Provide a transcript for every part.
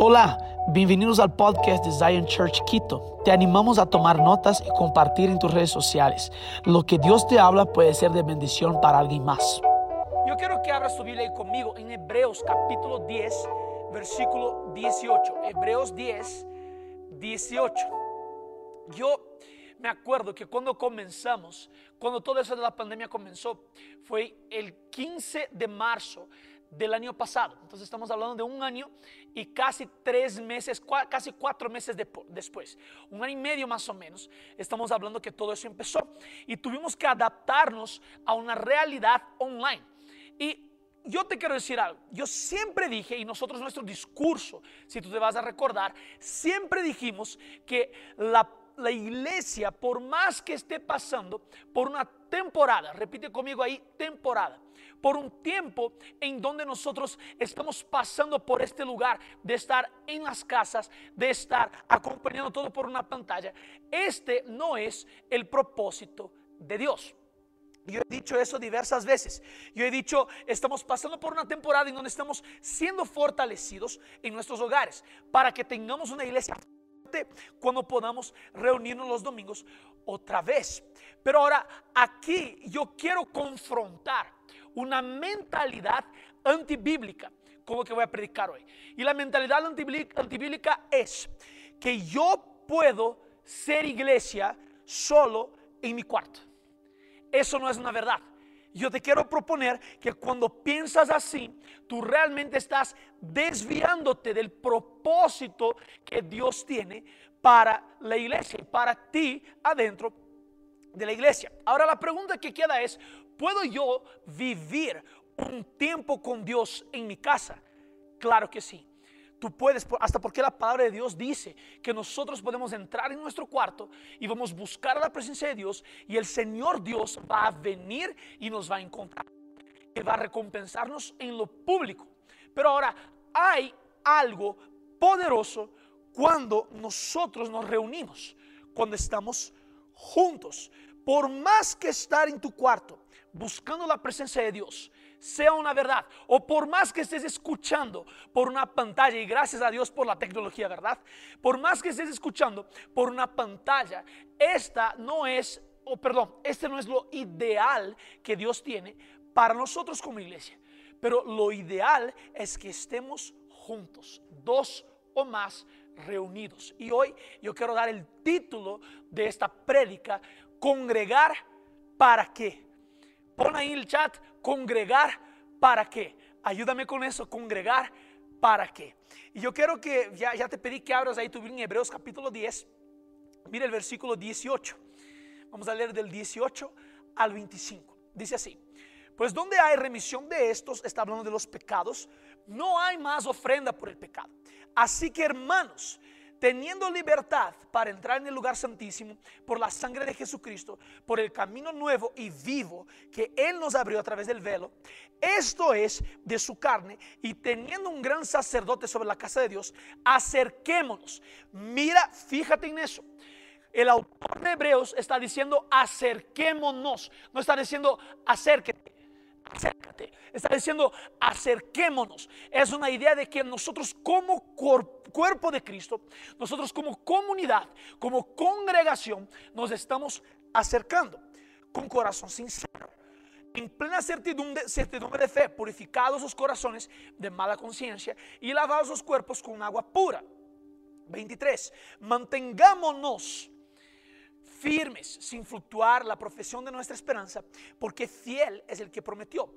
Hola, bienvenidos al podcast de Zion Church Quito. Te animamos a tomar notas y compartir en tus redes sociales. Lo que Dios te habla puede ser de bendición para alguien más. Yo quiero que abras tu Biblia conmigo en Hebreos capítulo 10, versículo 18. Hebreos 10, 18. Yo me acuerdo que cuando comenzamos, cuando todo eso de la pandemia comenzó, fue el 15 de marzo del año pasado. Entonces estamos hablando de un año y casi tres meses, casi cuatro meses después, un año y medio más o menos, estamos hablando que todo eso empezó y tuvimos que adaptarnos a una realidad online. Y yo te quiero decir algo, yo siempre dije, y nosotros nuestro discurso, si tú te vas a recordar, siempre dijimos que la la iglesia, por más que esté pasando por una temporada, repite conmigo ahí, temporada, por un tiempo en donde nosotros estamos pasando por este lugar de estar en las casas, de estar acompañando todo por una pantalla, este no es el propósito de Dios. Yo he dicho eso diversas veces. Yo he dicho, estamos pasando por una temporada en donde estamos siendo fortalecidos en nuestros hogares para que tengamos una iglesia cuando podamos reunirnos los domingos otra vez. Pero ahora aquí yo quiero confrontar una mentalidad antibíblica con lo que voy a predicar hoy. Y la mentalidad antibíblica es que yo puedo ser iglesia solo en mi cuarto. Eso no es una verdad. Yo te quiero proponer que cuando piensas así, tú realmente estás desviándote del propósito que Dios tiene para la iglesia y para ti adentro de la iglesia. Ahora la pregunta que queda es, ¿puedo yo vivir un tiempo con Dios en mi casa? Claro que sí. Tú puedes, hasta porque la palabra de Dios dice que nosotros podemos entrar en nuestro cuarto y vamos a buscar la presencia de Dios y el Señor Dios va a venir y nos va a encontrar. Y va a recompensarnos en lo público. Pero ahora hay algo poderoso cuando nosotros nos reunimos, cuando estamos juntos. Por más que estar en tu cuarto buscando la presencia de Dios, sea una verdad. O por más que estés escuchando por una pantalla, y gracias a Dios por la tecnología, ¿verdad? Por más que estés escuchando por una pantalla, esta no es, o perdón, este no es lo ideal que Dios tiene para nosotros como iglesia. Pero lo ideal es que estemos juntos, dos o más reunidos. Y hoy yo quiero dar el título de esta prédica, congregar para qué. Pon ahí el chat, congregar para qué. Ayúdame con eso, congregar para qué. Y yo quiero que, ya, ya te pedí que abras ahí tu Biblia en Hebreos capítulo 10. Mira el versículo 18. Vamos a leer del 18 al 25. Dice así. Pues donde hay remisión de estos, está hablando de los pecados, no hay más ofrenda por el pecado. Así que hermanos, teniendo libertad para entrar en el lugar santísimo por la sangre de Jesucristo, por el camino nuevo y vivo que Él nos abrió a través del velo, esto es de su carne, y teniendo un gran sacerdote sobre la casa de Dios, acerquémonos. Mira, fíjate en eso. El autor de Hebreos está diciendo acerquémonos, no está diciendo acérquete acércate. Está diciendo, acerquémonos. Es una idea de que nosotros como cuerpo de Cristo, nosotros como comunidad, como congregación, nos estamos acercando con corazón sincero. En plena certidumbre, certidumbre de fe, purificados sus corazones de mala conciencia y lavados sus cuerpos con agua pura. 23. Mantengámonos firmes sin fluctuar la profesión de nuestra esperanza, porque fiel es el que prometió.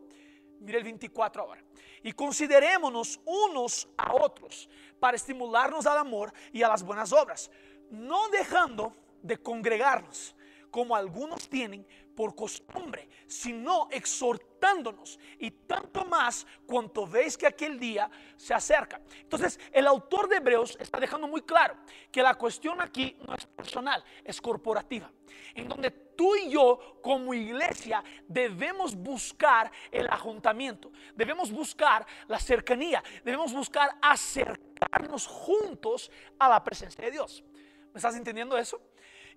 Mire el 24 ahora. Y considerémonos unos a otros para estimularnos al amor y a las buenas obras, no dejando de congregarnos como algunos tienen por costumbre, sino exhortándonos y tanto más cuanto veis que aquel día se acerca. Entonces, el autor de Hebreos está dejando muy claro que la cuestión aquí no es personal, es corporativa, en donde tú y yo como iglesia debemos buscar el ajuntamiento, debemos buscar la cercanía, debemos buscar acercarnos juntos a la presencia de Dios. ¿Me estás entendiendo eso?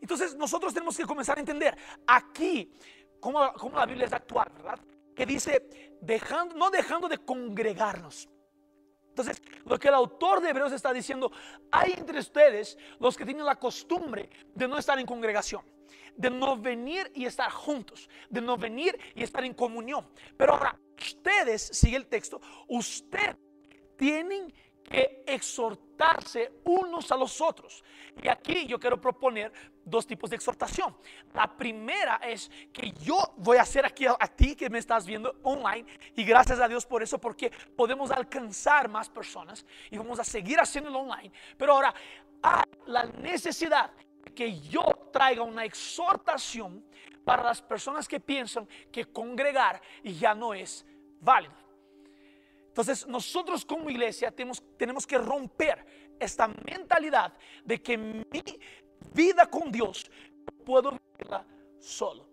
Entonces nosotros tenemos que comenzar a entender aquí cómo, la Biblia es actual, ¿verdad? Que dice, dejando, no dejando de congregarnos. Entonces, lo que el autor de Hebreos está diciendo, hay entre ustedes los que tienen la costumbre de no estar en congregación, de no venir y estar juntos, de no venir y estar en comunión. Pero ahora, ustedes, sigue el texto, ustedes tienen que exhortarse unos a los otros. Y aquí yo quiero proponer dos tipos de exhortación. La primera es que yo voy a hacer aquí a, ti que me estás viendo online y gracias a Dios por eso porque podemos alcanzar más personas y vamos a seguir haciéndolo online. Pero ahora hay la necesidad que yo traiga una exhortación para las personas que piensan que congregar ya no es válido. Entonces nosotros como iglesia tenemos, tenemos que romper esta mentalidad de que mi vida con Dios puedo vivirla solo.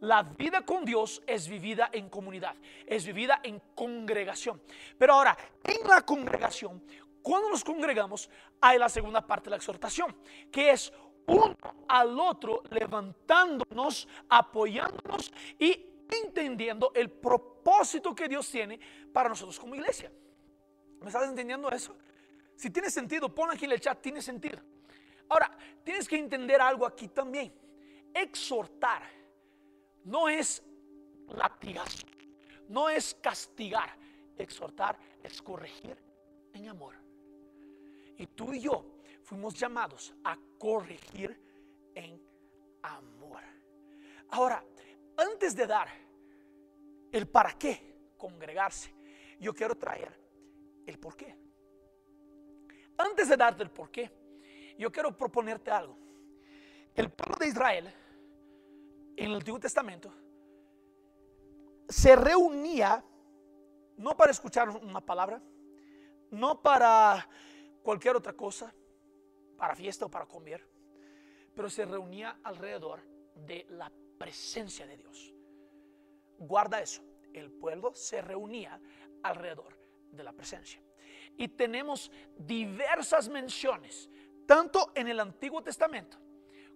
La vida con Dios es vivida en comunidad, es vivida en congregación. Pero ahora, en la congregación, cuando nos congregamos, hay la segunda parte de la exhortación, que es uno al otro levantándonos, apoyándonos y entendiendo el propósito que Dios tiene para nosotros como iglesia. ¿Me estás entendiendo eso? Si tiene sentido, pon aquí en el chat, tiene sentido. Ahora, tienes que entender algo aquí también. Exhortar no es latigazo, no es castigar. Exhortar es corregir en amor. Y tú y yo fuimos llamados a corregir en amor. Ahora, antes de dar el para qué congregarse, yo quiero traer el por qué. Antes de darte el por qué, yo quiero proponerte algo. El pueblo de Israel en el Antiguo Testamento se reunía no para escuchar una palabra, no para cualquier otra cosa, para fiesta o para comer, pero se reunía alrededor de la presencia de Dios. Guarda eso, el pueblo se reunía alrededor de la presencia. Y tenemos diversas menciones, tanto en el Antiguo Testamento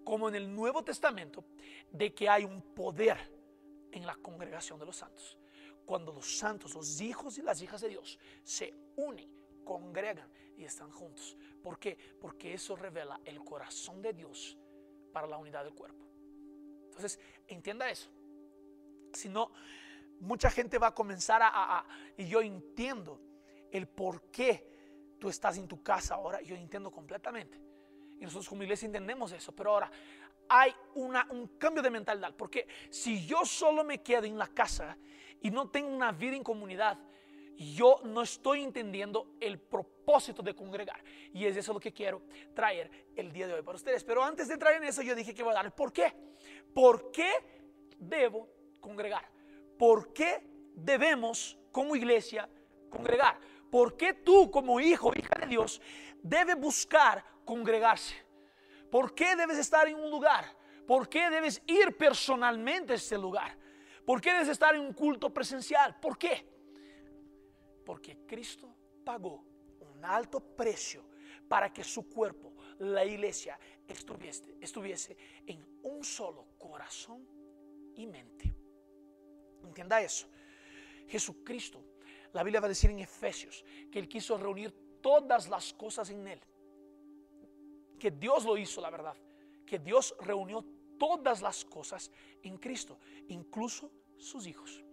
como en el Nuevo Testamento, de que hay un poder en la congregación de los santos. Cuando los santos, los hijos y las hijas de Dios se unen, congregan y están juntos. ¿Por qué? Porque eso revela el corazón de Dios para la unidad del cuerpo. Entonces, entienda eso. Si no, mucha gente va a comenzar a, y yo entiendo el por qué tú estás en tu casa ahora, yo entiendo completamente. Y nosotros como iglesia entendemos eso, pero ahora hay una, un cambio de mentalidad, porque si yo solo me quedo en la casa y no tengo una vida en comunidad, yo no estoy entendiendo el propósito de congregar. Y es eso lo que quiero traer el día de hoy para ustedes. Pero antes de entrar en eso, yo dije que voy a dar por qué. ¿Por qué debo congregar? ¿Por qué debemos como iglesia congregar? ¿Por qué tú como hijo, hija de Dios, debes buscar congregarse? ¿Por qué debes estar en un lugar? ¿Por qué debes ir personalmente a ese lugar? ¿Por qué debes estar en un culto presencial? ¿Por qué? Porque Cristo pagó un alto precio para que su cuerpo, la iglesia, estuviese, estuviese en un solo corazón y mente. Entienda eso. Jesucristo, la Biblia va a decir en Efesios que Él quiso reunir todas las cosas en Él. Que Dios lo hizo, la verdad. Que Dios reunió todas las cosas en Cristo, incluso sus hijos.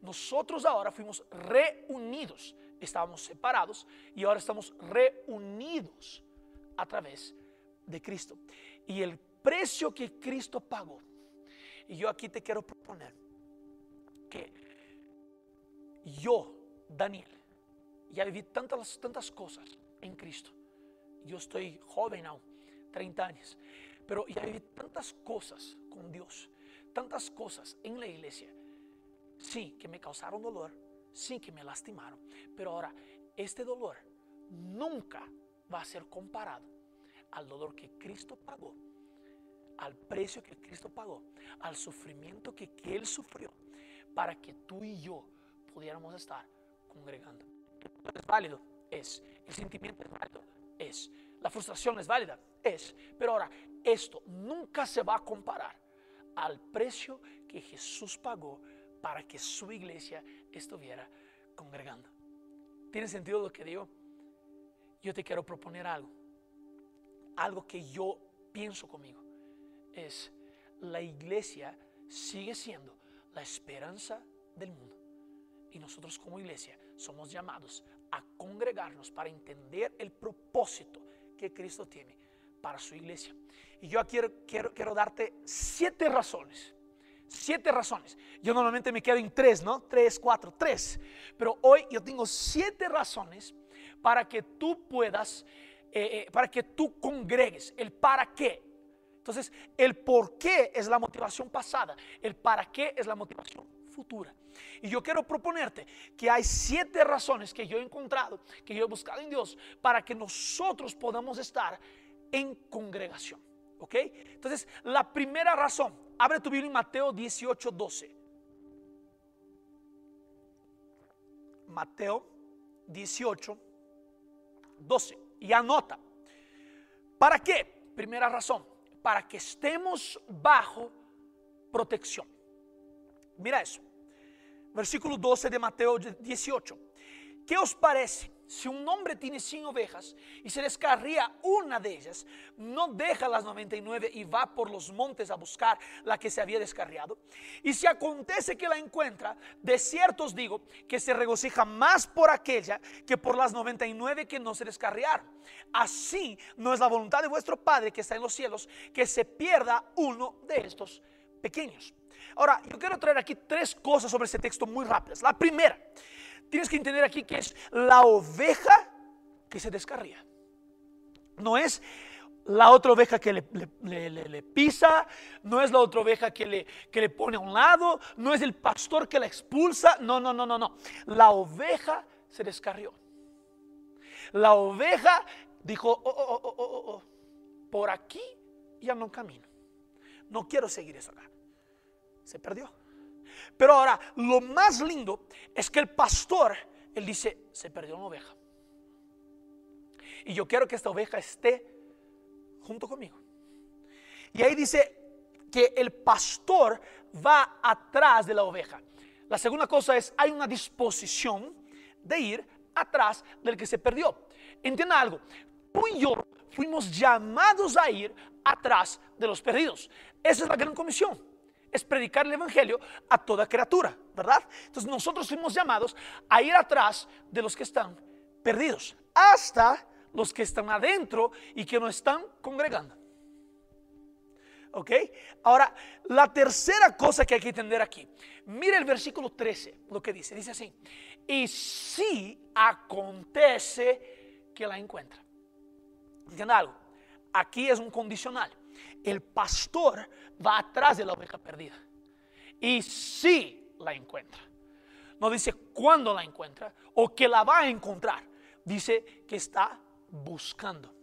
Nosotros ahora fuimos reunidos, estábamos separados y ahora estamos reunidos a través de Cristo. Y el precio que Cristo pagó, y yo aquí te quiero proponer que yo, Daniel, ya viví tantas, tantas cosas en Cristo. Yo estoy joven aún, 30 años, pero ya viví tantas cosas con Dios, tantas cosas en la iglesia sí que me causaron dolor, sí que me lastimaron, pero ahora este dolor nunca va a ser comparado al dolor que Cristo pagó, al precio que Cristo pagó, al sufrimiento que, Él sufrió para que tú y yo pudiéramos estar congregando. ¿Es válido? Es. El sentimiento es válido? Es. La frustración es válida? Es. Pero ahora, esto nunca se va a comparar al precio que Jesús pagó para que su iglesia estuviera congregando. ¿Tiene sentido lo que digo? yo te quiero proponer algo. Algo que yo pienso conmigo. Es la iglesia sigue siendo la esperanza del mundo. Y nosotros como iglesia somos llamados a congregarnos para entender el propósito que Cristo tiene para su iglesia. Y yo quiero, quiero, darte siete razones. Siete razones. Yo normalmente me quedo en tres, ¿no? Tres, cuatro, tres. Pero hoy yo tengo siete razones para que tú puedas, eh, eh, para que tú congregues. El para qué. Entonces, el por qué es la motivación pasada. El para qué es la motivación futura. Y yo quiero proponerte que hay siete razones que yo he encontrado, que yo he buscado en Dios, para que nosotros podamos estar en congregación. ¿Ok? Entonces, la primera razón, abre tu Biblia en Mateo 18, 12. Mateo 18, 12. Y anota. ¿Para qué? Primera razón, para que estemos bajo protección. Mira eso. Versículo 12 de Mateo 18. ¿Qué os parece? Si un hombre tiene 100 ovejas y se descarría una de ellas, no deja las 99 y va por los montes a buscar la que se había descarriado. Y si acontece que la encuentra, de cierto os digo que se regocija más por aquella que por las 99 que no se descarriaron. Así no es la voluntad de vuestro Padre que está en los cielos que se pierda uno de estos pequeños. Ahora, yo quiero traer aquí tres cosas sobre este texto muy rápidas. La primera, tienes que entender aquí que es la oveja que se descarría. No es la otra oveja que le, pisa, no es la otra oveja que le, que le pone a un lado, no es el pastor que la expulsa, no, no, no, no, no. La oveja se descarrió. La oveja dijo, oh, oh, oh, oh, oh por aquí ya no camino. No quiero seguir eso acá. Se perdió. Pero ahora, lo más lindo es que el pastor, él dice, se perdió una oveja. Y yo quiero que esta oveja esté junto conmigo. Y ahí dice que el pastor va atrás de la oveja. La segunda cosa es, hay una disposición de ir atrás del que se perdió. Entienda algo, tú y yo fuimos llamados a ir atrás de los perdidos. Esa es la gran comisión es predicar el Evangelio a toda criatura, ¿verdad? Entonces nosotros fuimos llamados a ir atrás de los que están perdidos, hasta los que están adentro y que no están congregando. ¿Ok? Ahora, la tercera cosa que hay que entender aquí. Mire el versículo 13, lo que dice. Dice así. Y si acontece que la encuentra. ¿Entienda algo? Aquí es un condicional el pastor va atrás de la oveja perdida. Y si la encuentra. No dice cuándo la encuentra o que la va a encontrar. Dice que está buscando.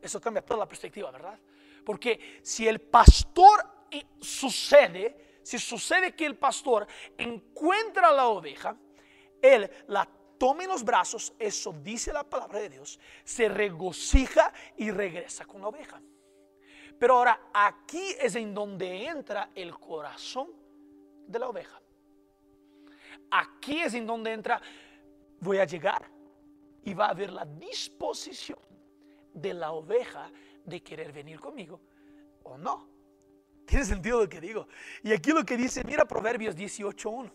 Eso cambia toda la perspectiva, ¿verdad? Porque si el pastor sucede, si sucede que el pastor encuentra la oveja, él la toma en los brazos, eso dice la palabra de Dios, se regocija y regresa con la oveja. Pero ahora aquí es en donde entra el corazón de la oveja. Aquí es en donde entra, voy a llegar y va a haber la disposición de la oveja de querer venir conmigo o no. Tiene sentido lo que digo. Y aquí lo que dice, mira Proverbios 18.1.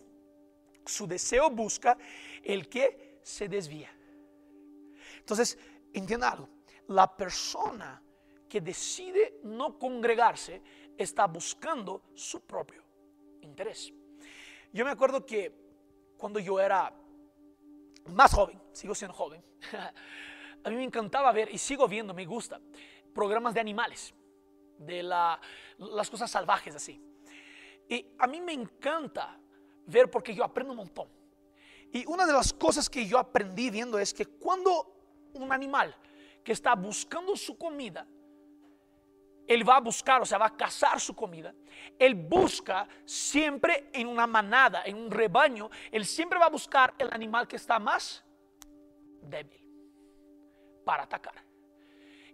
Su deseo busca el que se desvía. Entonces, entienda algo. La persona que decide no congregarse está buscando su propio interés. Yo me acuerdo que cuando yo era más joven, sigo siendo joven, a mí me encantaba ver y sigo viendo, me gusta, programas de animales, de las cosas salvajes así. Y a mí me encanta ver porque yo aprendo un montón. Y una de las cosas que yo aprendí viendo es que cuando un animal que está buscando su comida él va a buscar, o sea, va a cazar su comida. Él busca siempre en una manada, en un rebaño. Él siempre va a buscar el animal que está más débil para atacar.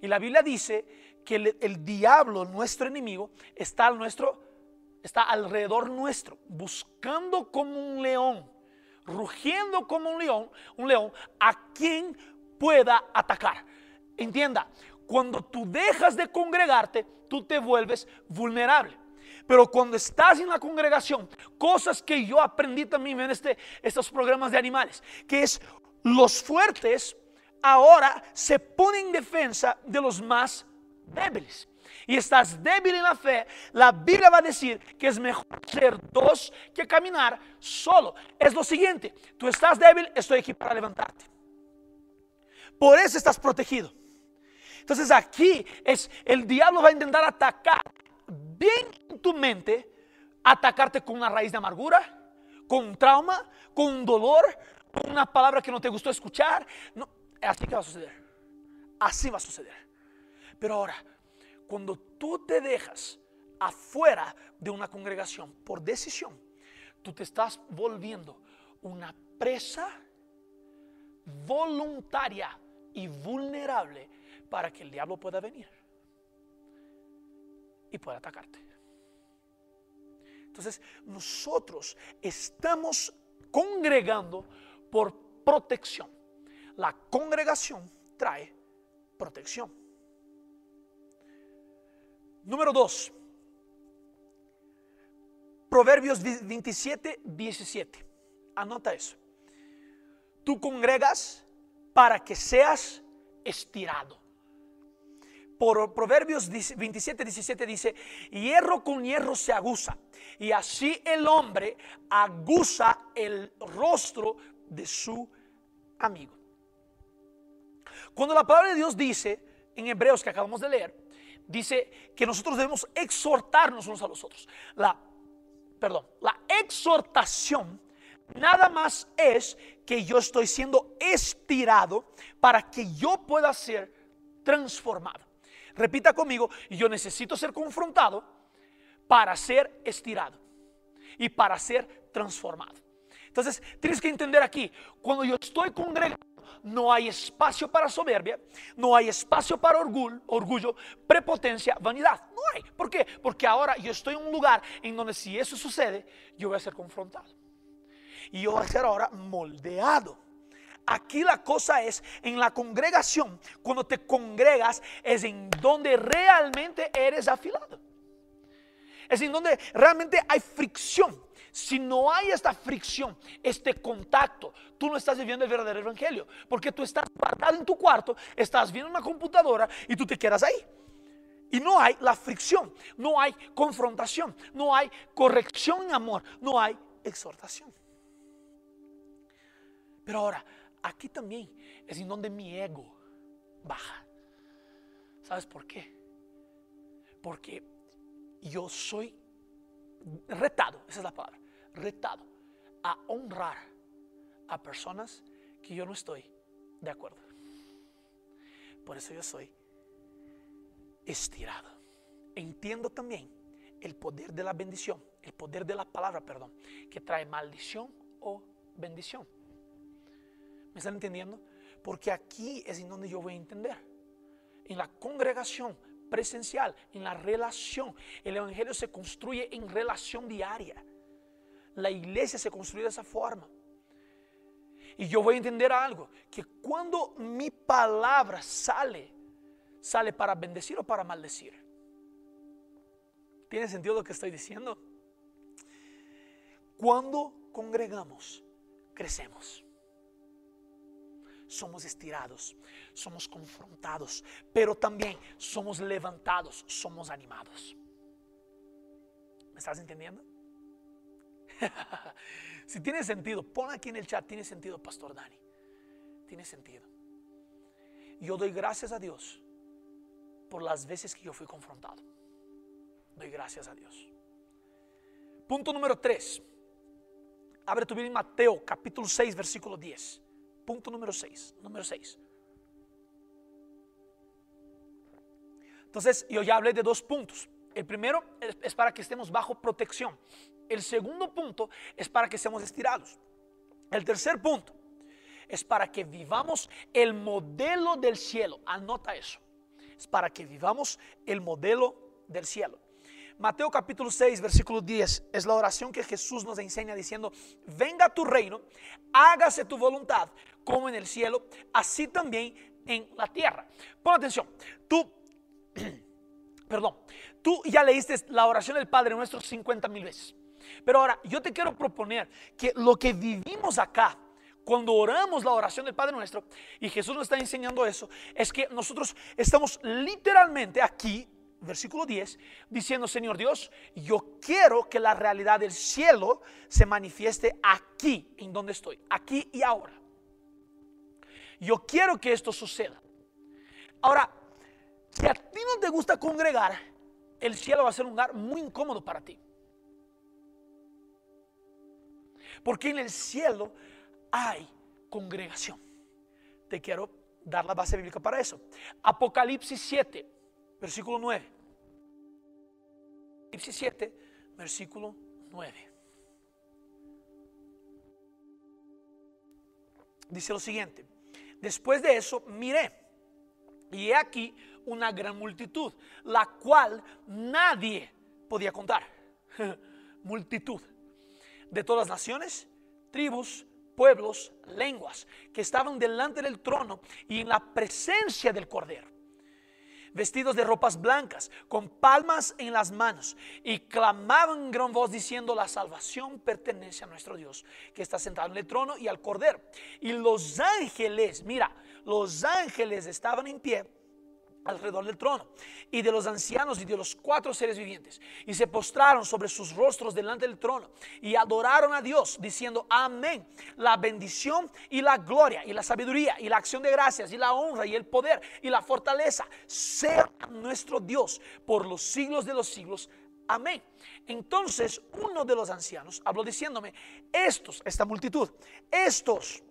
Y la Biblia dice que el, diablo, nuestro enemigo, está, nuestro, está alrededor nuestro, buscando como un león, rugiendo como un león, un león a quien pueda atacar. Entienda, cuando tú dejas de congregarte, tú te vuelves vulnerable. Pero cuando estás en la congregación, cosas que yo aprendí también en este, estos programas de animales, que es los fuertes ahora se ponen en defensa de los más débiles. Y estás débil en la fe, la Biblia va a decir que es mejor ser dos que caminar solo. Es lo siguiente, tú estás débil, estoy aquí para levantarte. Por eso estás protegido. Entonces aquí es el diablo va a intentar atacar bien en tu mente atacarte con una raíz de amargura, con trauma, con dolor, con una palabra que no te gustó escuchar. No, así que va a suceder. Así va a suceder. Pero ahora, cuando tú te dejas afuera de una congregación por decisión, tú te estás volviendo una presa voluntaria y vulnerable para que el diablo pueda venir y puede atacarte. Entonces, nosotros estamos congregando por protección. La congregación trae protección. Número 2. Proverbios 27, 17. Anota eso. Tú congregas para que seas estirado por Proverbios 27, 17 dice, hierro con hierro se aguza. Y así el hombre aguza el rostro de su amigo. Cuando la palabra de Dios dice, en Hebreos que acabamos de leer, dice que nosotros debemos exhortarnos unos a los otros. La, perdón, la exhortación nada más es que yo estoy siendo estirado para que yo pueda ser transformado. Repita conmigo, yo necesito ser confrontado para ser estirado y para ser transformado. Entonces, tienes que entender aquí, cuando yo estoy congregando, no hay espacio para soberbia, no hay espacio para orgullo, orgullo, prepotencia, vanidad. No hay. ¿Por qué? Porque ahora yo estoy en un lugar en donde si eso sucede, yo voy a ser confrontado. Y yo voy a ser ahora moldeado. Aquí la cosa es en la congregación, cuando te congregas, es en donde realmente eres afilado. Es en donde realmente hay fricción. Si no hay esta fricción, este contacto, tú no estás viviendo el verdadero evangelio. Porque tú estás guardado en tu cuarto, estás viendo una computadora y tú te quedas ahí. Y no hay la fricción, no hay confrontación, no hay corrección en amor, no hay exhortación. Pero ahora, aquí también es en donde mi ego baja. ¿Sabes por qué? Porque yo soy retado, esa es la palabra, retado a honrar a personas que yo no estoy de acuerdo. Por eso yo soy estirado. Entiendo también el poder de la bendición, el poder de la palabra, perdón, que trae maldición o bendición. ¿Me están entendiendo? Porque aquí es en donde yo voy a entender. En la congregación presencial, en la relación. El Evangelio se construye en relación diaria. La iglesia se construye de esa forma. Y yo voy a entender algo, que cuando mi palabra sale, sale para bendecir o para maldecir. ¿Tiene sentido lo que estoy diciendo? Cuando congregamos, crecemos somos estirados, somos confrontados, pero también somos levantados, somos animados. ¿Me estás entendiendo? si tiene sentido, pon aquí en el chat, tiene sentido, Pastor Dani. Tiene sentido. Yo doy gracias a Dios por las veces que yo fui confrontado. Doy gracias a Dios. Punto número 3. Abre tu Biblia en Mateo capítulo 6, versículo 10. Punto número 6. Número 6. Entonces, yo ya hablé de dos puntos. El primero es para que estemos bajo protección. El segundo punto es para que seamos estirados. El tercer punto es para que vivamos el modelo del cielo. Anota eso. Es para que vivamos el modelo del cielo. Mateo capítulo 6, versículo 10 es la oración que Jesús nos enseña diciendo, venga tu reino, hágase tu voluntad, como en el cielo, así también en la tierra. Pon atención, tú, perdón, tú ya leíste la oración del Padre nuestro 50 mil veces. Pero ahora, yo te quiero proponer que lo que vivimos acá, cuando oramos la oración del Padre Nuestro, y Jesús nos está enseñando eso, es que nosotros estamos literalmente aquí, versículo 10, diciendo, Señor Dios, yo quiero que la realidad del cielo se manifieste aquí, en donde estoy, aquí y ahora. Yo quiero que esto suceda. Ahora, si a ti no te gusta congregar, el cielo va a ser un lugar muy incómodo para ti. Porque en el cielo hay congregación. Te quiero dar la base bíblica para eso. Apocalipsis 7, versículo 9. Apocalipsis 7, versículo 9. Dice lo siguiente. Después de eso miré y he aquí una gran multitud, la cual nadie podía contar. multitud de todas las naciones, tribus, pueblos, lenguas, que estaban delante del trono y en la presencia del Cordero, vestidos de ropas blancas, con palmas en las manos, y clamaban en gran voz diciendo, la salvación pertenece a nuestro Dios, que está sentado en el trono y al Cordero. Y los ángeles, mira, los ángeles estaban en pie alrededor del trono y de los ancianos y de los cuatro seres vivientes. Y se postraron sobre sus rostros delante del trono y adoraron a Dios diciendo amén la bendición y la gloria y la sabiduría y la acción de gracias y la honra y el poder y la fortaleza sea nuestro Dios por los siglos de los siglos. Amén entonces uno de los ancianos habló diciéndome estos esta multitud estos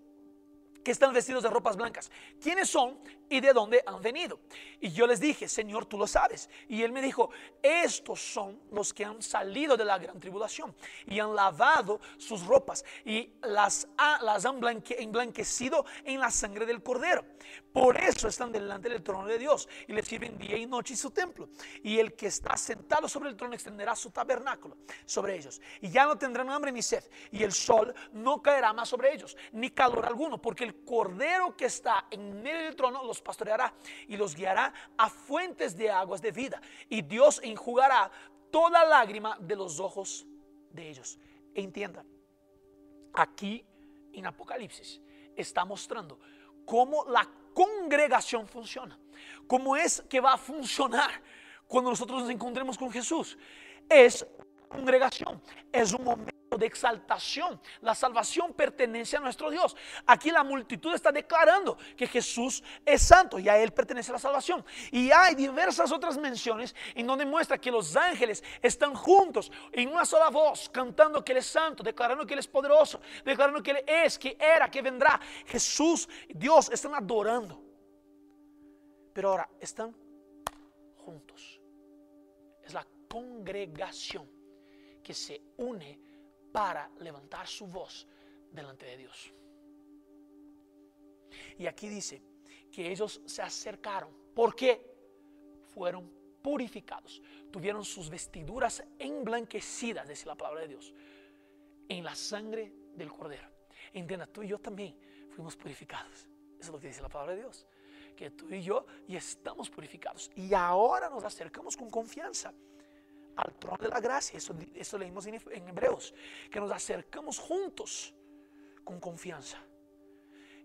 que están vestidos de ropas blancas. ¿Quiénes son y de dónde han venido? Y yo les dije, Señor, tú lo sabes. Y él me dijo, estos son los que han salido de la gran tribulación y han lavado sus ropas y las, han emblanquecido en la sangre del cordero. Por eso están delante del trono de Dios y le sirven día y noche en su templo. Y el que está sentado sobre el trono extenderá su tabernáculo sobre ellos. Y ya no tendrán hambre ni sed. Y el sol no caerá más sobre ellos, ni calor alguno, porque el cordero que está en medio del trono los pastoreará y los guiará a fuentes de aguas de vida. Y Dios enjugará toda lágrima de los ojos de ellos. entiendan, aquí en Apocalipsis está mostrando cómo la congregación funciona. ¿Cómo es que va a funcionar cuando nosotros nos encontremos con Jesús? Es congregación, es un momento de exaltación. La salvación pertenece a nuestro Dios. Aquí la multitud está declarando que Jesús es santo y a Él pertenece la salvación. Y hay diversas otras menciones en donde muestra que los ángeles están juntos en una sola voz, cantando que Él es santo, declarando que Él es poderoso, declarando que Él es, que era, que vendrá. Jesús, Dios, están adorando. Pero ahora están juntos. Es la congregación que se une para levantar su voz delante de Dios. Y aquí dice que ellos se acercaron porque fueron purificados, tuvieron sus vestiduras emblanquecidas, dice la palabra de Dios, en la sangre del cordero. Entienda, tú y yo también fuimos purificados. Eso es lo que dice la palabra de Dios. Que tú y yo ya estamos purificados. Y ahora nos acercamos con confianza al trono de la gracia. Eso, eso leímos en, Hebreos, que nos acercamos juntos con confianza.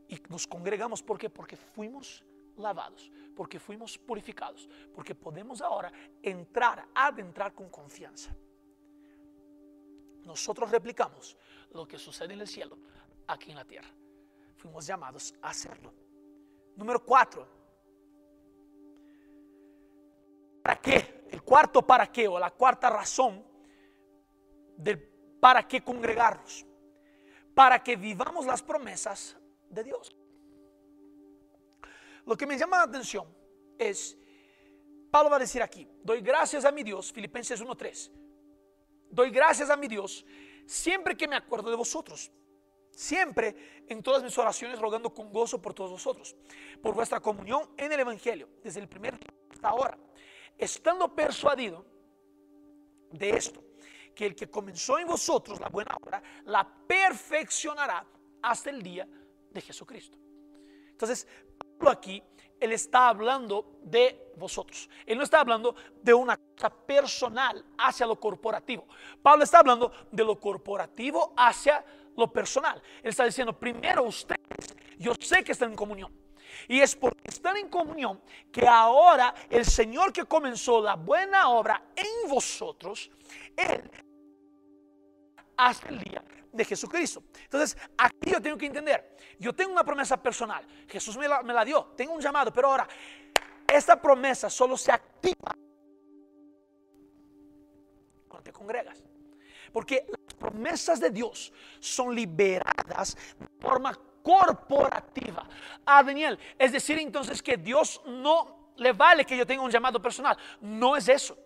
Y nos congregamos. Porque fuimos lavados, porque fuimos purificados, porque podemos ahora entrar, adentrar con confianza. Nosotros replicamos lo que sucede en el cielo, aquí en la tierra. Fuimos llamados a hacerlo. Número cuatro. Cuarto para qué o la cuarta razón del para qué congregarnos. Para que vivamos las promesas de Dios. Lo que me llama la atención es, Pablo va a decir aquí, doy gracias a mi Dios, Filipenses 1.3, doy gracias a mi Dios siempre que me acuerdo de vosotros. Siempre en todas mis oraciones rogando con gozo por todos vosotros, por vuestra comunión en el Evangelio, desde el primer día hasta ahora estando persuadido de esto, que el que comenzó en vosotros la buena obra, la perfeccionará hasta el día de Jesucristo. Entonces, Pablo aquí, él está hablando de vosotros. Él no está hablando de una cosa personal hacia lo corporativo. Pablo está hablando de lo corporativo hacia lo personal. Él está diciendo, primero ustedes, yo sé que están en comunión. Y es porque están en comunión que ahora el Señor que comenzó la buena obra en vosotros, Él hasta el día de Jesucristo. Entonces, aquí yo tengo que entender, yo tengo una promesa personal, Jesús me la, dio, tengo un llamado, pero ahora, esta promesa solo se activa cuando te congregas. Porque las promesas de Dios son liberadas de forma corporativa. A Daniel, es decir entonces que Dios no le vale que yo tenga un llamado personal. No es eso.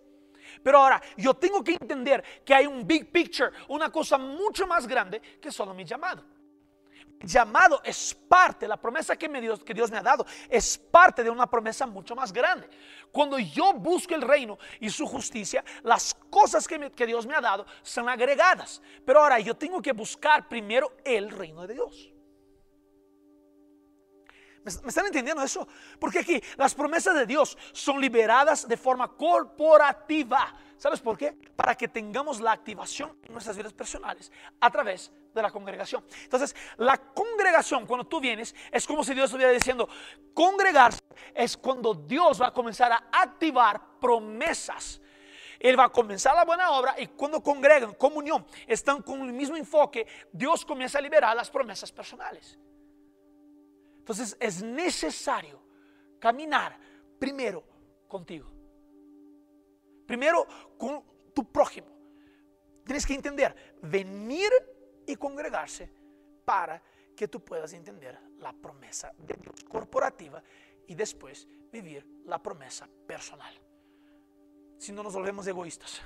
Pero ahora, yo tengo que entender que hay un big picture, una cosa mucho más grande que solo mi llamado. Llamado es parte, la promesa que, me Dios, que Dios me ha dado, es parte de una promesa mucho más grande. Cuando yo busco el reino y su justicia, las cosas que, que Dios me ha dado son agregadas. Pero ahora yo tengo que buscar primero el reino de Dios. ¿Me están entendiendo eso? Porque aquí las promesas de Dios son liberadas de forma corporativa. ¿Sabes por qué? Para que tengamos la activación en nuestras vidas personales a través de la congregación. Entonces, la congregación, cuando tú vienes, es como si Dios estuviera diciendo, congregarse es cuando Dios va a comenzar a activar promesas. Él va a comenzar la buena obra y cuando congregan, comunión, están con el mismo enfoque, Dios comienza a liberar las promesas personales. Entonces es necesario caminar primero contigo. Primero con tu prójimo. Tienes que entender, venir y congregarse para que tú puedas entender la promesa de Dios corporativa y después vivir la promesa personal. Si no nos volvemos egoístas.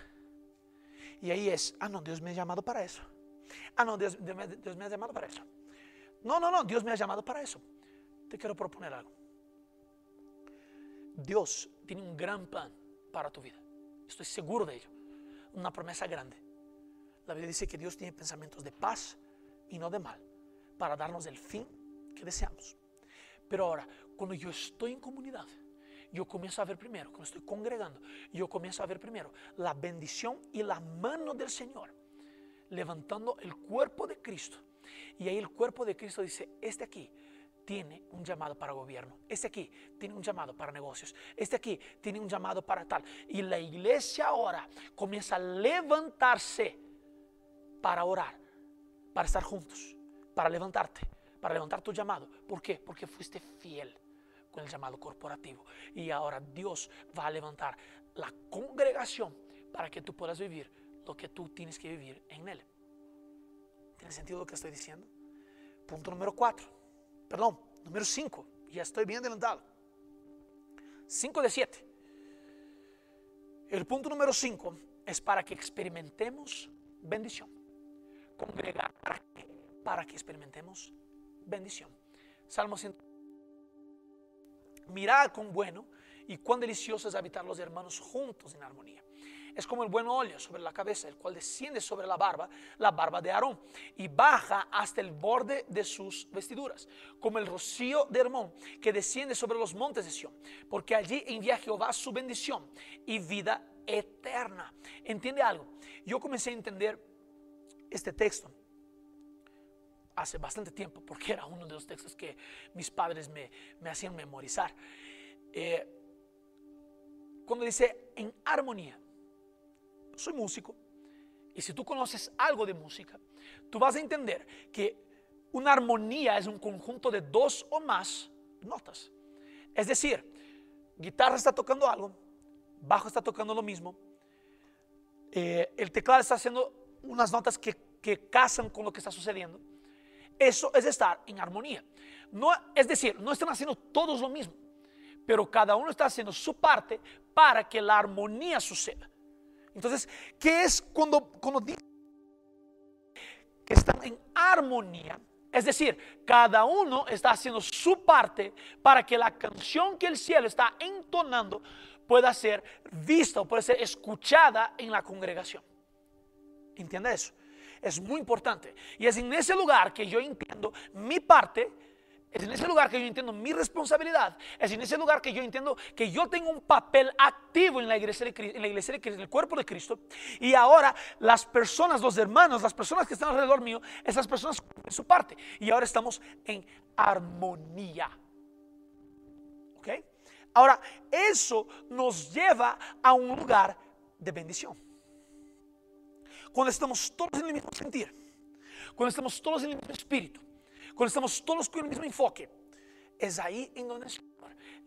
Y ahí es, ah, no, Dios me ha llamado para eso. Ah, no, Dios, Dios me ha llamado para eso. No, no, no, Dios me ha llamado para eso te quiero proponer algo. Dios tiene un gran plan para tu vida. Estoy seguro de ello. Una promesa grande. La Biblia dice que Dios tiene pensamientos de paz y no de mal para darnos el fin que deseamos. Pero ahora, cuando yo estoy en comunidad, yo comienzo a ver primero, cuando estoy congregando, yo comienzo a ver primero la bendición y la mano del Señor levantando el cuerpo de Cristo. Y ahí el cuerpo de Cristo dice, este aquí tiene un llamado para gobierno. Este aquí tiene un llamado para negocios. Este aquí tiene un llamado para tal. Y la iglesia ahora comienza a levantarse para orar, para estar juntos, para levantarte, para levantar tu llamado. ¿Por qué? Porque fuiste fiel con el llamado corporativo. Y ahora Dios va a levantar la congregación para que tú puedas vivir lo que tú tienes que vivir en él. ¿Tiene sentido lo que estoy diciendo? Punto número cuatro perdón, número 5, ya estoy bien adelantado. 5 de 7. El punto número 5 es para que experimentemos bendición. Congregar para que experimentemos bendición. Salmo 100. Mirad con bueno y cuán delicioso es habitar los hermanos juntos en armonía es como el buen óleo sobre la cabeza, el cual desciende sobre la barba, la barba de Aarón, y baja hasta el borde de sus vestiduras, como el rocío de Hermón, que desciende sobre los montes de Sión, porque allí envía Jehová su bendición y vida eterna. ¿Entiende algo? Yo comencé a entender este texto hace bastante tiempo, porque era uno de los textos que mis padres me, hacían memorizar. Eh, cuando dice en armonía, soy músico, y si tú conoces algo de música, tú vas a entender que una armonía es un conjunto de dos o más notas. Es decir, guitarra está tocando algo, bajo está tocando lo mismo, eh, el teclado está haciendo unas notas que, que casan con lo que está sucediendo. Eso es estar en armonía. No, es decir, no están haciendo todos lo mismo, pero cada uno está haciendo su parte para que la armonía suceda. Entonces, ¿qué es cuando, cuando que están en armonía? Es decir, cada uno está haciendo su parte para que la canción que el cielo está entonando pueda ser vista o pueda ser escuchada en la congregación. ¿Entiende eso? Es muy importante. Y es en ese lugar que yo entiendo mi parte es en ese lugar que yo entiendo mi responsabilidad. Es en ese lugar que yo entiendo que yo tengo un papel activo en la iglesia de Cristo, en la iglesia de Cristo, el cuerpo de Cristo. Y ahora las personas, los hermanos, las personas que están alrededor mío, esas personas cumplen su parte. Y ahora estamos en armonía. ¿Ok? Ahora, eso nos lleva a un lugar de bendición. Cuando estamos todos en el mismo sentir, cuando estamos todos en el mismo espíritu cuando estamos todos con el mismo enfoque, es ahí en donde el Señor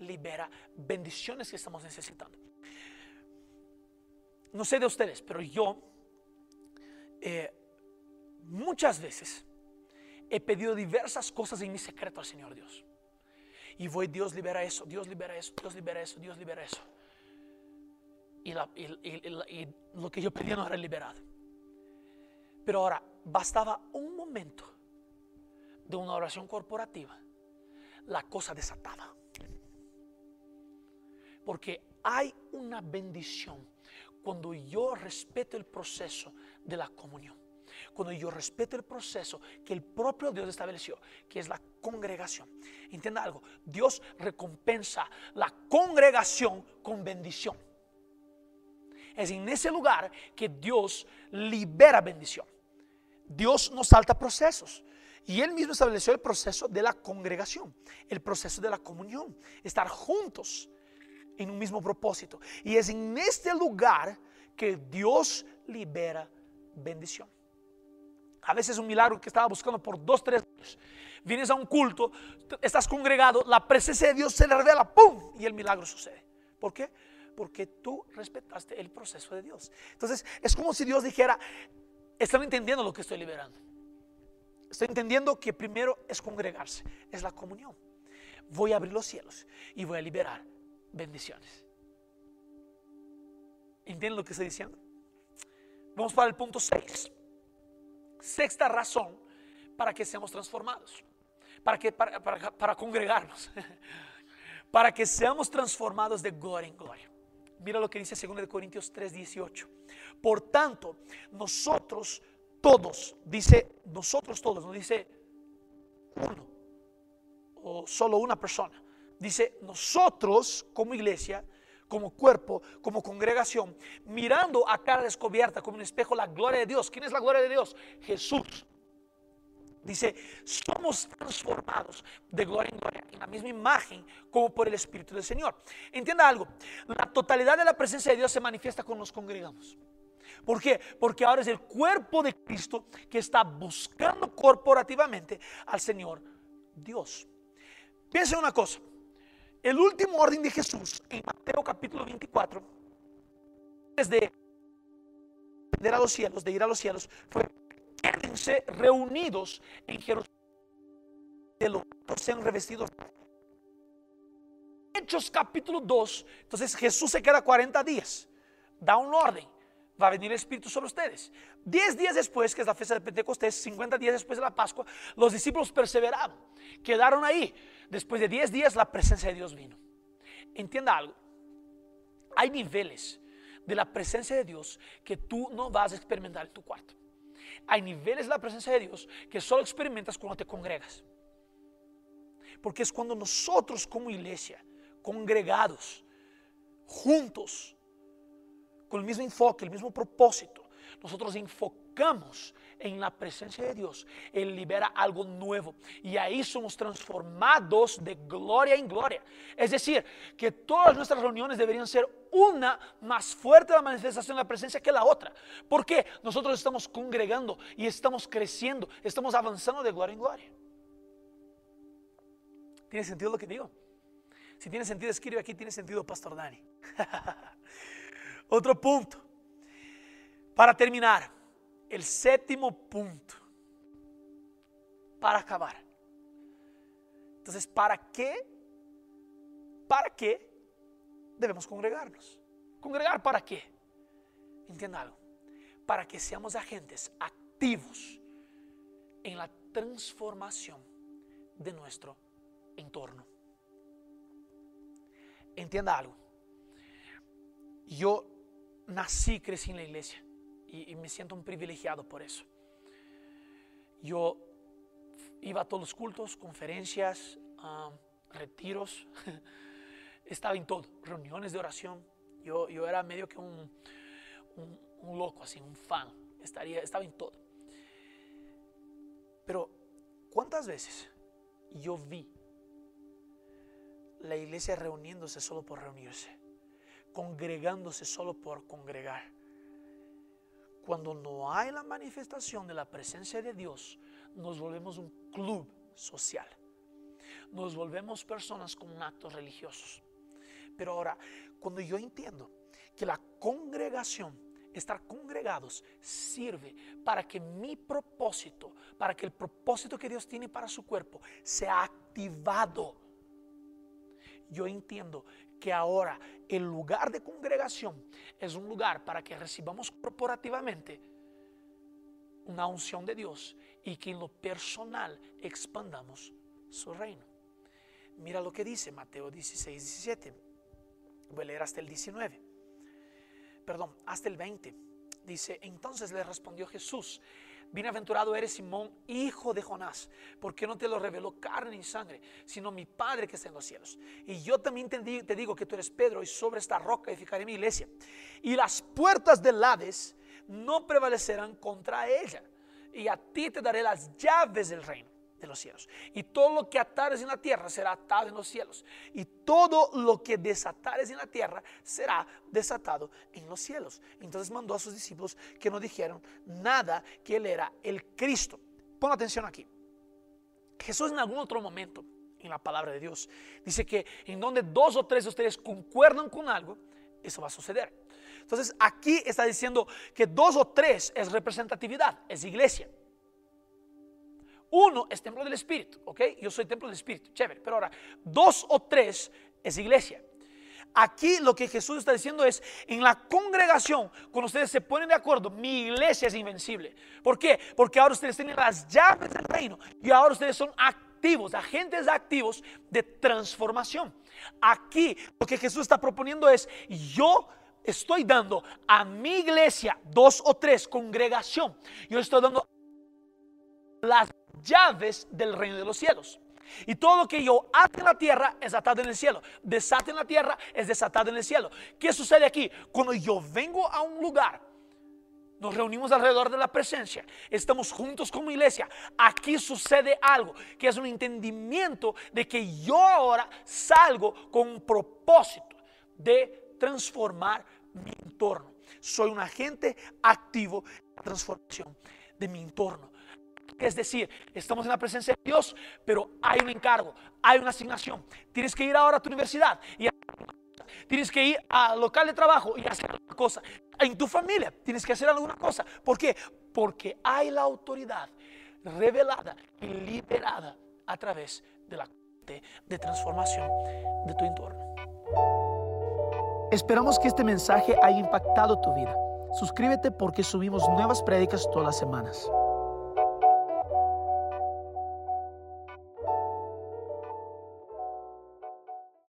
libera bendiciones que estamos necesitando. No sé de ustedes, pero yo eh, muchas veces he pedido diversas cosas en mi secreto al Señor Dios. Y voy, Dios libera eso, Dios libera eso, Dios libera eso, Dios libera eso. Y, y lo que yo pedía no era liberado. Pero ahora, bastaba un momento de una oración corporativa, la cosa desatada. Porque hay una bendición cuando yo respeto el proceso de la comunión. Cuando yo respeto el proceso que el propio Dios estableció, que es la congregación. Entienda algo, Dios recompensa la congregación con bendición. Es en ese lugar que Dios libera bendición. Dios no salta procesos. Y él mismo estableció el proceso de la congregación, el proceso de la comunión, estar juntos en un mismo propósito. Y es en este lugar que Dios libera bendición. A veces un milagro que estaba buscando por dos, tres años. Vienes a un culto, estás congregado, la presencia de Dios se le revela, ¡pum! Y el milagro sucede. ¿Por qué? Porque tú respetaste el proceso de Dios. Entonces, es como si Dios dijera, están entendiendo lo que estoy liberando. Estoy entendiendo que primero es congregarse, es la comunión. Voy a abrir los cielos y voy a liberar bendiciones. ¿Entienden lo que estoy diciendo? Vamos para el punto 6. Sexta razón para que seamos transformados. Para, que, para, para congregarnos. para que seamos transformados de gloria en gloria. Mira lo que dice 2 Corintios 3, 18. Por tanto, nosotros todos, dice nosotros todos, no dice uno o solo una persona. Dice nosotros como iglesia, como cuerpo, como congregación, mirando a cara descubierta como un espejo la gloria de Dios. ¿Quién es la gloria de Dios? Jesús. Dice, somos transformados de gloria en gloria, en la misma imagen como por el Espíritu del Señor. Entienda algo, la totalidad de la presencia de Dios se manifiesta cuando nos congregamos. ¿Por qué? Porque ahora es el cuerpo de Cristo que está buscando corporativamente al Señor Dios. Piensa una cosa. El último orden de Jesús en Mateo capítulo 24, es de ir a los cielos, de ir a los cielos, fue quédense reunidos en Jerusalén, de los sean revestidos. Hechos capítulo 2, entonces Jesús se queda 40 días, da un orden va a venir el Espíritu sobre ustedes. Diez días después, que es la fiesta de Pentecostés, 50 días después de la Pascua, los discípulos perseveraron, quedaron ahí. Después de diez días, la presencia de Dios vino. Entienda algo, hay niveles de la presencia de Dios que tú no vas a experimentar en tu cuarto. Hay niveles de la presencia de Dios que solo experimentas cuando te congregas. Porque es cuando nosotros como iglesia, congregados, juntos, con el mismo enfoque, el mismo propósito, nosotros enfocamos en la presencia de Dios, Él libera algo nuevo y ahí somos transformados de gloria en gloria. Es decir, que todas nuestras reuniones deberían ser una más fuerte la manifestación de la presencia que la otra. Porque nosotros estamos congregando y estamos creciendo, estamos avanzando de gloria en gloria. ¿Tiene sentido lo que digo? Si tiene sentido, escribe aquí, tiene sentido, Pastor Dani. Otro punto. Para terminar, el séptimo punto. Para acabar. Entonces, ¿para qué? ¿Para qué debemos congregarnos? ¿Congregar para qué? Entienda algo. Para que seamos agentes activos en la transformación de nuestro entorno. Entienda algo. Yo nací, crecí en la iglesia y, me siento un privilegiado por eso. Yo iba a todos los cultos, conferencias, retiros, estaba en todo, reuniones de oración. Yo, yo era medio que un, un, loco, así, un fan, Estaría, estaba en todo. Pero, ¿cuántas veces yo vi la iglesia reuniéndose solo por reunirse? Congregándose solo por congregar. Cuando no hay la manifestación de la presencia de Dios, nos volvemos un club social. Nos volvemos personas con actos religiosos. Pero ahora, cuando yo entiendo que la congregación, estar congregados, sirve para que mi propósito, para que el propósito que Dios tiene para su cuerpo sea activado. Yo entiendo que ahora el lugar de congregación es un lugar para que recibamos corporativamente una unción de Dios y que en lo personal expandamos su reino. Mira lo que dice Mateo 16, 17. Voy a leer hasta el 19. Perdón, hasta el 20. Dice, entonces le respondió Jesús, bienaventurado eres Simón, hijo de Jonás, porque no te lo reveló carne y sangre, sino mi Padre que está en los cielos. Y yo también te, te digo que tú eres Pedro y sobre esta roca edificaré mi iglesia. Y las puertas del Hades no prevalecerán contra ella. Y a ti te daré las llaves del reino de los cielos. Y todo lo que atares en la tierra será atado en los cielos. Y todo lo que desatares en la tierra será desatado en los cielos. Entonces mandó a sus discípulos que no dijeron nada que él era el Cristo. Pon atención aquí. Jesús en algún otro momento en la palabra de Dios dice que en donde dos o tres de ustedes concuerdan con algo, eso va a suceder. Entonces aquí está diciendo que dos o tres es representatividad, es iglesia. Uno es templo del Espíritu, ¿ok? Yo soy templo del Espíritu, chévere. Pero ahora, dos o tres es iglesia. Aquí lo que Jesús está diciendo es, en la congregación, cuando ustedes se ponen de acuerdo, mi iglesia es invencible. ¿Por qué? Porque ahora ustedes tienen las llaves del reino y ahora ustedes son activos, agentes activos de transformación. Aquí lo que Jesús está proponiendo es, yo estoy dando a mi iglesia, dos o tres, congregación, yo estoy dando las llaves del reino de los cielos. Y todo lo que yo ate en la tierra es atado en el cielo. Desate en la tierra es desatado en el cielo. ¿Qué sucede aquí? Cuando yo vengo a un lugar, nos reunimos alrededor de la presencia, estamos juntos como iglesia. Aquí sucede algo que es un entendimiento de que yo ahora salgo con un propósito de transformar mi entorno. Soy un agente activo de transformación de mi entorno. Es decir, estamos en la presencia de Dios, pero hay un encargo, hay una asignación. Tienes que ir ahora a tu universidad y tienes que ir al local de trabajo y hacer alguna cosa. En tu familia tienes que hacer alguna cosa. ¿Por qué? Porque hay la autoridad revelada y liberada a través de la de transformación de tu entorno. Esperamos que este mensaje haya impactado tu vida. Suscríbete porque subimos nuevas prédicas todas las semanas.